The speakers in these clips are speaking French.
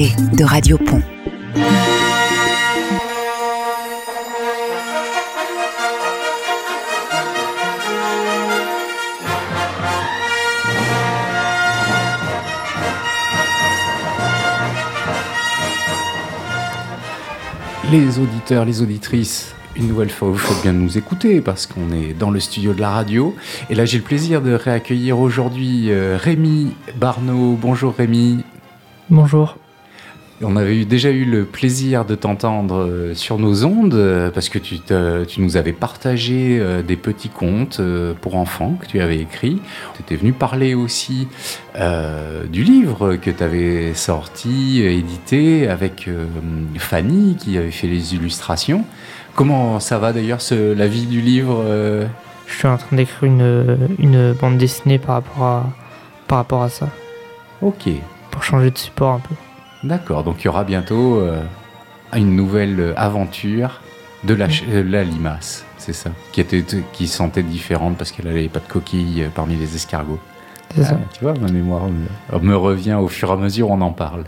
de Radio Pont. Les auditeurs, les auditrices, une nouvelle fois, vous faites bien de nous écouter parce qu'on est dans le studio de la radio. Et là, j'ai le plaisir de réaccueillir aujourd'hui euh, Rémi Barneau. Bonjour Rémi. Bonjour. On avait eu, déjà eu le plaisir de t'entendre euh, sur nos ondes euh, parce que tu, tu nous avais partagé euh, des petits contes pour enfants que tu avais écrits. Tu étais venu parler aussi du livre que tu avais sorti, édité avec Fanny qui avait fait les illustrations. Comment ça va d'ailleurs la vie du livre Je suis en train d'écrire une, une, bande dessinée par rapport à, par rapport à ça. Ok. Pour changer de support un peu. D'accord, donc il y aura bientôt euh, une nouvelle aventure de la, euh, la limace, c'est ça, qui, était, qui sentait différente parce qu'elle n'avait pas de coquilles euh, parmi les escargots. C'est ça. Tu vois, ma mémoire me, revient au fur et à mesure où on en parle.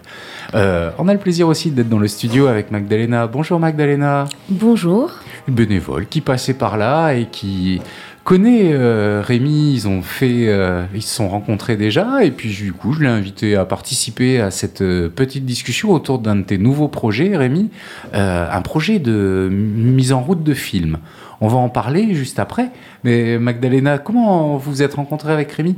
on a le plaisir aussi d'être dans le studio avec Magdalena. Bonjour Magdalena. Bonjour. Une bénévole qui passait par là et qui connais euh, Rémi, ils ont fait, euh, ils se sont rencontrés déjà, et puis du coup, je l'ai invité à participer à cette euh, petite discussion autour d'un de tes nouveaux projets, Rémi, un projet de mise en route de film. On va en parler juste après, mais Magdalena, comment vous êtes rencontrée avec Rémi?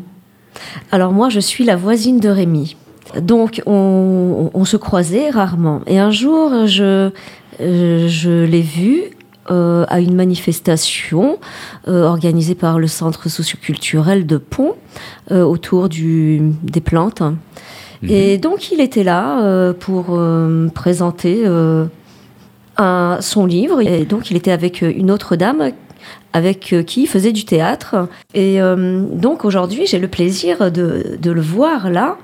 Alors moi, je suis la voisine de Rémi. Donc on, on se croisait rarement. Et un jour, je, je l'ai vu euh, à une manifestation euh, organisée par le Centre socioculturel de Pont euh, autour du, des plantes. Mhm. Et donc il était là pour présenter un, son livre. Et donc il était avec une autre dame avec qui il faisait du théâtre. Et donc aujourd'hui, j'ai le plaisir de, de, le voir là,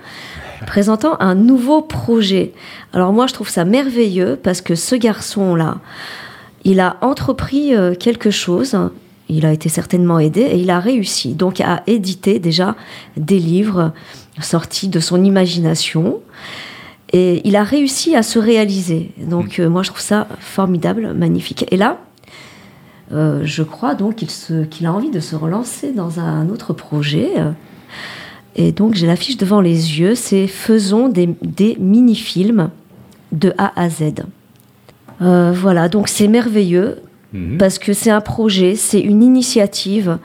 présentant un nouveau projet. Alors moi, je trouve ça merveilleux parce que ce garçon-là, il a entrepris euh, quelque chose, il a été certainement aidé et il a réussi donc à éditer déjà des livres sortis de son imagination. Et il a réussi à se réaliser. Donc mm. euh, moi je trouve ça formidable, magnifique. Et là, euh, je crois donc qu'il a envie de se relancer dans un autre projet. Et donc j'ai l'affiche devant les yeux, c'est Faisons des, des mini-films de A à Z. Euh, voilà, donc c'est merveilleux mhm. parce que c'est un projet, c'est une initiative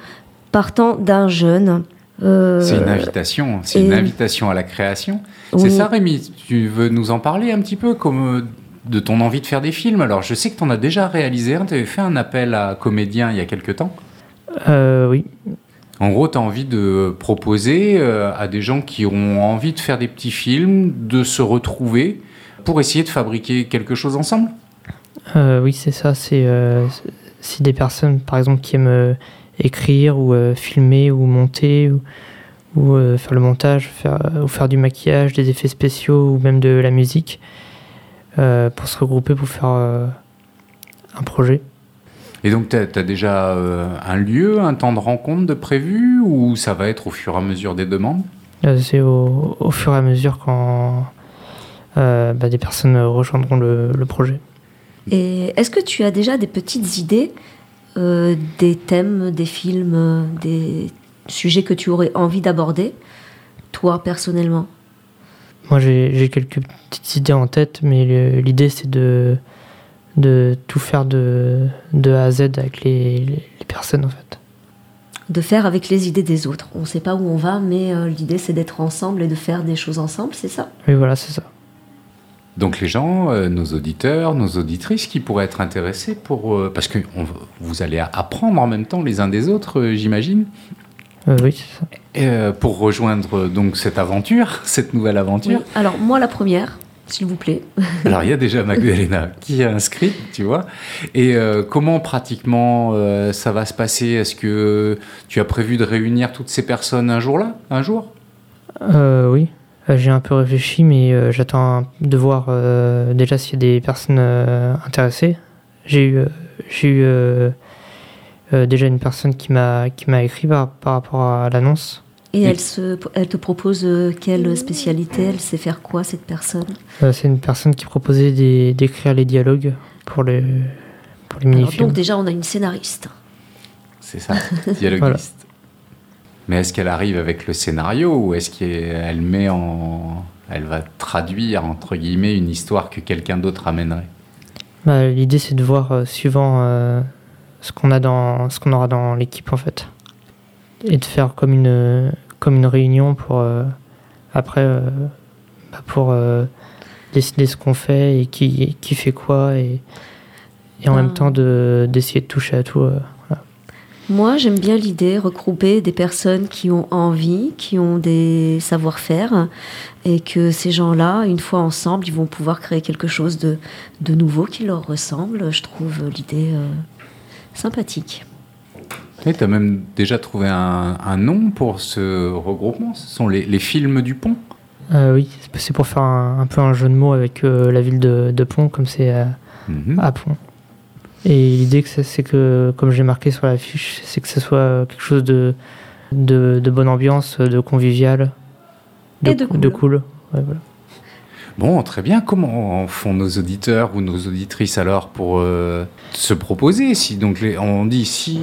partant d'un jeune. Euh, c'est une invitation, c'est une invitation à la création. C'est ça, Rémi Tu veux nous en parler un petit peu comme euh, de ton envie de faire des films? Alors, je sais que tu en as déjà réalisé un, tu avais fait un appel à comédiens il y a quelques temps. oui. En gros, tu as envie de proposer à des gens qui ont envie de faire des petits films, de se retrouver pour essayer de fabriquer quelque chose ensemble? Euh, oui, c'est ça. C'est euh, si des personnes, par exemple, qui aiment euh, écrire ou filmer ou monter ou, faire le montage faire, ou faire du maquillage, des effets spéciaux ou même de la musique, pour se regrouper pour faire un projet. Et donc, tu as, déjà un lieu, un temps de rencontre de prévu ou ça va être au fur et à mesure des demandes? C'est au, fur et à mesure quand bah, des personnes rejoindront le projet. Et est-ce que tu as déjà des petites idées euh, des thèmes, des films, des sujets que tu aurais envie d'aborder, toi personnellement? Moi j'ai quelques petites idées en tête, mais l'idée c'est de, de tout faire de, de A à Z avec les, les, personnes en fait. De faire avec les idées des autres. On ne sait pas où on va, mais euh, l'idée c'est d'être ensemble et de faire des choses ensemble, c'est ça? Oui, voilà, c'est ça. Donc les gens, euh, nos auditeurs, nos auditrices qui pourraient être intéressés pour... Euh, parce que vous allez apprendre en même temps les uns des autres, euh, j'imagine Oui. pour rejoindre donc cette aventure, cette nouvelle aventure. Alors moi la première, s'il vous plaît. Alors il y a déjà Magdalena qui est inscrite, tu vois. Et comment pratiquement ça va se passer? Est-ce que tu as prévu de réunir toutes ces personnes un jour là Un jour? Oui. Euh, j'ai un peu réfléchi, mais euh, j'attends de voir euh, déjà s'il y a des personnes intéressées. J'ai eu, j'ai eu déjà une personne qui m'a qui m'a écrit par, par, rapport à l'annonce. Et elle, se, elle te propose quelle spécialité? Elle sait faire quoi, cette personne? Euh, c'est une personne qui proposait des- d'écrire les dialogues pour les, pour les Alors, mini-films. Donc déjà, on a une scénariste. C'est ça, dialoguiste. Mais est-ce qu'elle arrive avec le scénario ou est-ce qu'elle met en. Elle va traduire, entre guillemets, une histoire que quelqu'un d'autre amènerait? Bah, L'idée, c'est de voir euh, suivant euh, ce qu'on a dans ce qu'on aura dans l'équipe en fait, et de faire comme une comme une réunion pour euh, après euh, bah, pour euh, décider ce qu'on fait et qui qui fait quoi et et en Ah. même temps de d'essayer de toucher à tout. Moi, j'aime bien l'idée regrouper des personnes qui ont envie, qui ont des savoir-faire, et que ces gens-là, une fois ensemble, ils vont pouvoir créer quelque chose de, de nouveau qui leur ressemble. Je trouve l'idée euh, sympathique. Tu as même déjà trouvé un, un nom pour ce regroupement? Ce sont les, les films du pont? Euh, oui, c'est pour faire un, un peu un jeu de mots avec euh, la ville de, de Pont, comme c'est Mhm. à Pont. Et l'idée, que c'est que, comme j'ai marqué sur la fiche, c'est que ce soit quelque chose de, de, de bonne ambiance, de convivial, Et de cool. cool. Ouais, voilà. Bon, très bien. Comment font nos auditeurs ou nos auditrices alors pour euh, se proposer Si donc les- on dit si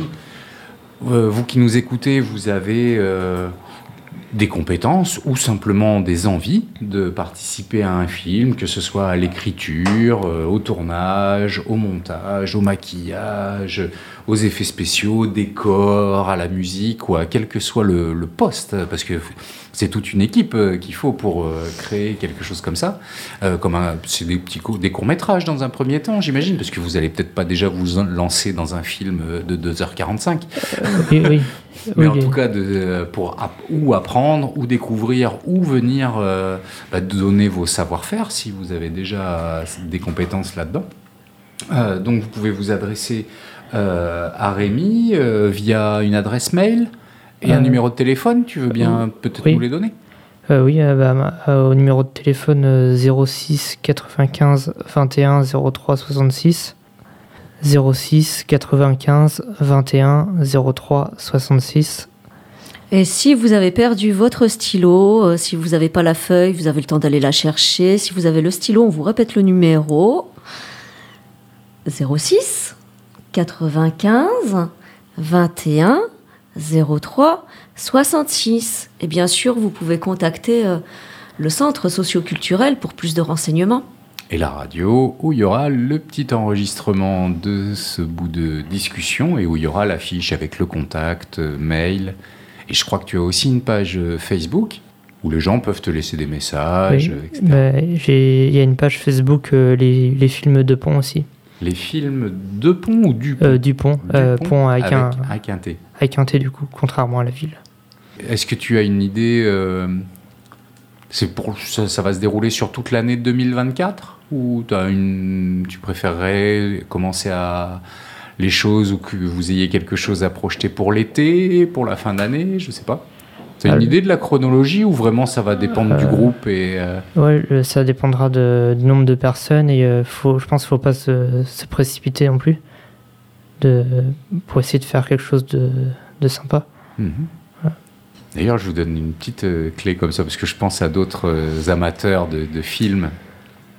euh, vous qui nous écoutez, vous avez euh, des compétences ou simplement des envies de participer à un film, que ce soit à l'écriture, euh, au tournage, au montage, au maquillage, aux effets spéciaux, au décor, à la musique ou à quel que soit le, le poste, parce que c'est toute une équipe euh, qu'il faut pour euh, créer quelque chose comme ça. Euh, comme c'est des petits co- des courts métrages dans un premier temps, j'imagine, parce que vous allez peut-être pas déjà vous lancer dans un film de 2h45. Oui, oui. Mais Oui, en tout cas, de, pour ou apprendre, ou découvrir, ou venir euh, bah, donner vos savoir-faire si vous avez déjà des compétences là-dedans. Euh, donc, vous pouvez vous adresser euh, à Rémi euh, via une adresse mail et un numéro de téléphone. Tu veux bien peut-être oui. nous les donner? Euh, oui, euh, bah, euh, au numéro de téléphone euh, 06 95 21 03 66. 06 95 21 03 66. Et si vous avez perdu votre stylo, euh, si vous n'avez pas la feuille, vous avez le temps d'aller la chercher. Si vous avez le stylo, on vous répète le numéro 06 95 21 03 66. Et bien sûr, vous pouvez contacter euh, le centre socioculturel pour plus de renseignements. et la radio, où il y aura le petit enregistrement de ce bout de discussion et où il y aura la fiche avec le contact, euh, mail. Et je crois que tu as aussi une page euh, Facebook où les gens peuvent te laisser des messages, Oui. etc. Bah, j'ai- Il y a une page Facebook, euh, les, les films de Pont aussi. Les films de pont ou du pont Euh, du Pont. Euh, pont avec, un, avec un T. avec un T du coup, contrairement à la ville. Est-ce que tu as une idée euh, C'est pour ça, ça va se dérouler sur toute l'année 2024 ou t'as une, tu préférerais commencer à les choses ou que vous ayez quelque chose à projeter pour l'été, pour la fin d'année, je sais pas? T'as une Euh, idée de la chronologie ou vraiment ça va dépendre du euh, groupe et euh, Ouais, ça dépendra de- du nombre de personnes et euh, faut, je pense qu'il ne faut pas se, se précipiter non plus de, pour essayer de faire quelque chose de, de sympa. Mhm. D'ailleurs, je vous donne une petite clé comme ça, parce que je pense à d'autres amateurs de films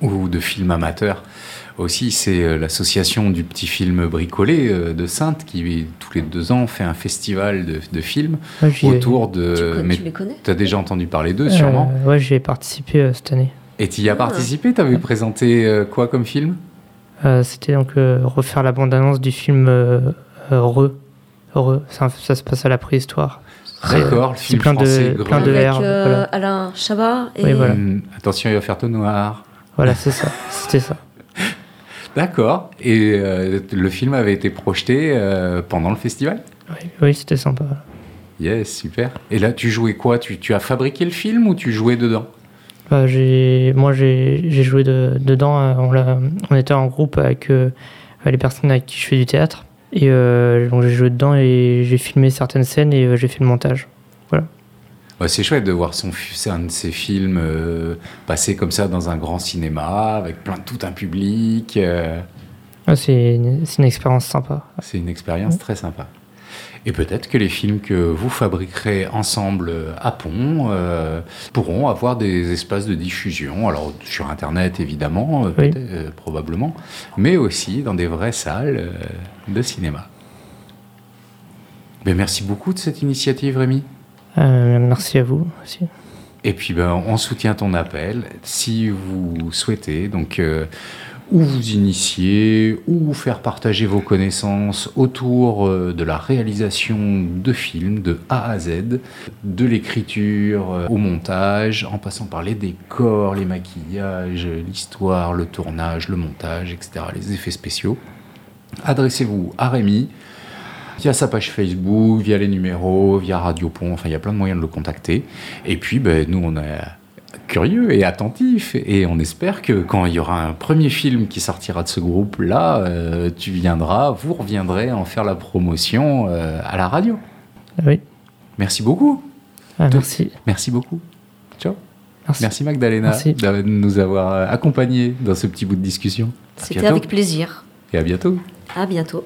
ou de films amateurs aussi. C'est euh, l'association du petit film bricolé euh, de Sainte qui, tous les deux ans, fait un festival de, de films Ouais, autour tu, de. mais tu les connais tu as déjà entendu parler d'eux, sûrement. Euh, ouais, j'y ai participé euh, cette année. Et tu y as Ah. participé Tu avais présenté euh, quoi comme film? Euh, C'était donc euh, refaire la bande-annonce du film euh, euh, Re. Re. Ça, ça se passe à la préhistoire. C'est- D'accord, le c'est film plein de- français. plein de. Avec euh, voilà. Alain Chabat et Oui, voilà. Hum, attention, il va faire tout noir. Voilà, c'est ça. C'était ça. D'accord. Et euh, le film avait été projeté euh, pendant le festival? Oui, oui c'était sympa. Yes, super. Et là, tu jouais quoi? Tu, tu as fabriqué le film ou tu jouais dedans? Bah, j'ai, moi, j'ai, joué de- dedans. On, était en groupe avec euh, les personnes avec qui je fais du théâtre. Et donc, j'ai joué dedans et j'ai filmé certaines scènes et j'ai fait le montage. C'est chouette de voir son, un de ces films euh, passer comme ça dans un grand cinéma avec plein tout un public. euh, c'est, une, expérience sympa. c'est une expérience très sympa. Et peut-être que les films que vous fabriquerez ensemble à Pont euh, pourront avoir des espaces de diffusion, alors sur Internet évidemment, euh, Oui. euh, probablement, mais aussi dans des vraies salles euh, de cinéma. Ben, merci beaucoup de cette initiative, Rémi. Euh, merci à vous aussi. Et puis, ben, on soutient ton appel. Si vous souhaitez, donc, euh, ou vous initier, ou faire partager vos connaissances autour euh, de la réalisation de films de A à Z, de l'écriture euh, au montage, en passant par les décors, les maquillages, l'histoire, le tournage, le montage, etc., les effets spéciaux, adressez-vous à Rémi via sa page Facebook, via les numéros, via Radio Pont, enfin il y a plein de moyens de le contacter. Et puis ben, nous on est curieux et attentifs et on espère que quand il y aura un premier film qui sortira de ce groupe-là, euh, tu viendras, vous reviendrez en faire la promotion euh, à la radio. Oui. Merci beaucoup. Ah, merci. Merci beaucoup. Ciao. Merci. Merci Magdalena Merci. de nous avoir accompagnés dans ce petit bout de discussion. C'était avec plaisir. Et à bientôt. À bientôt.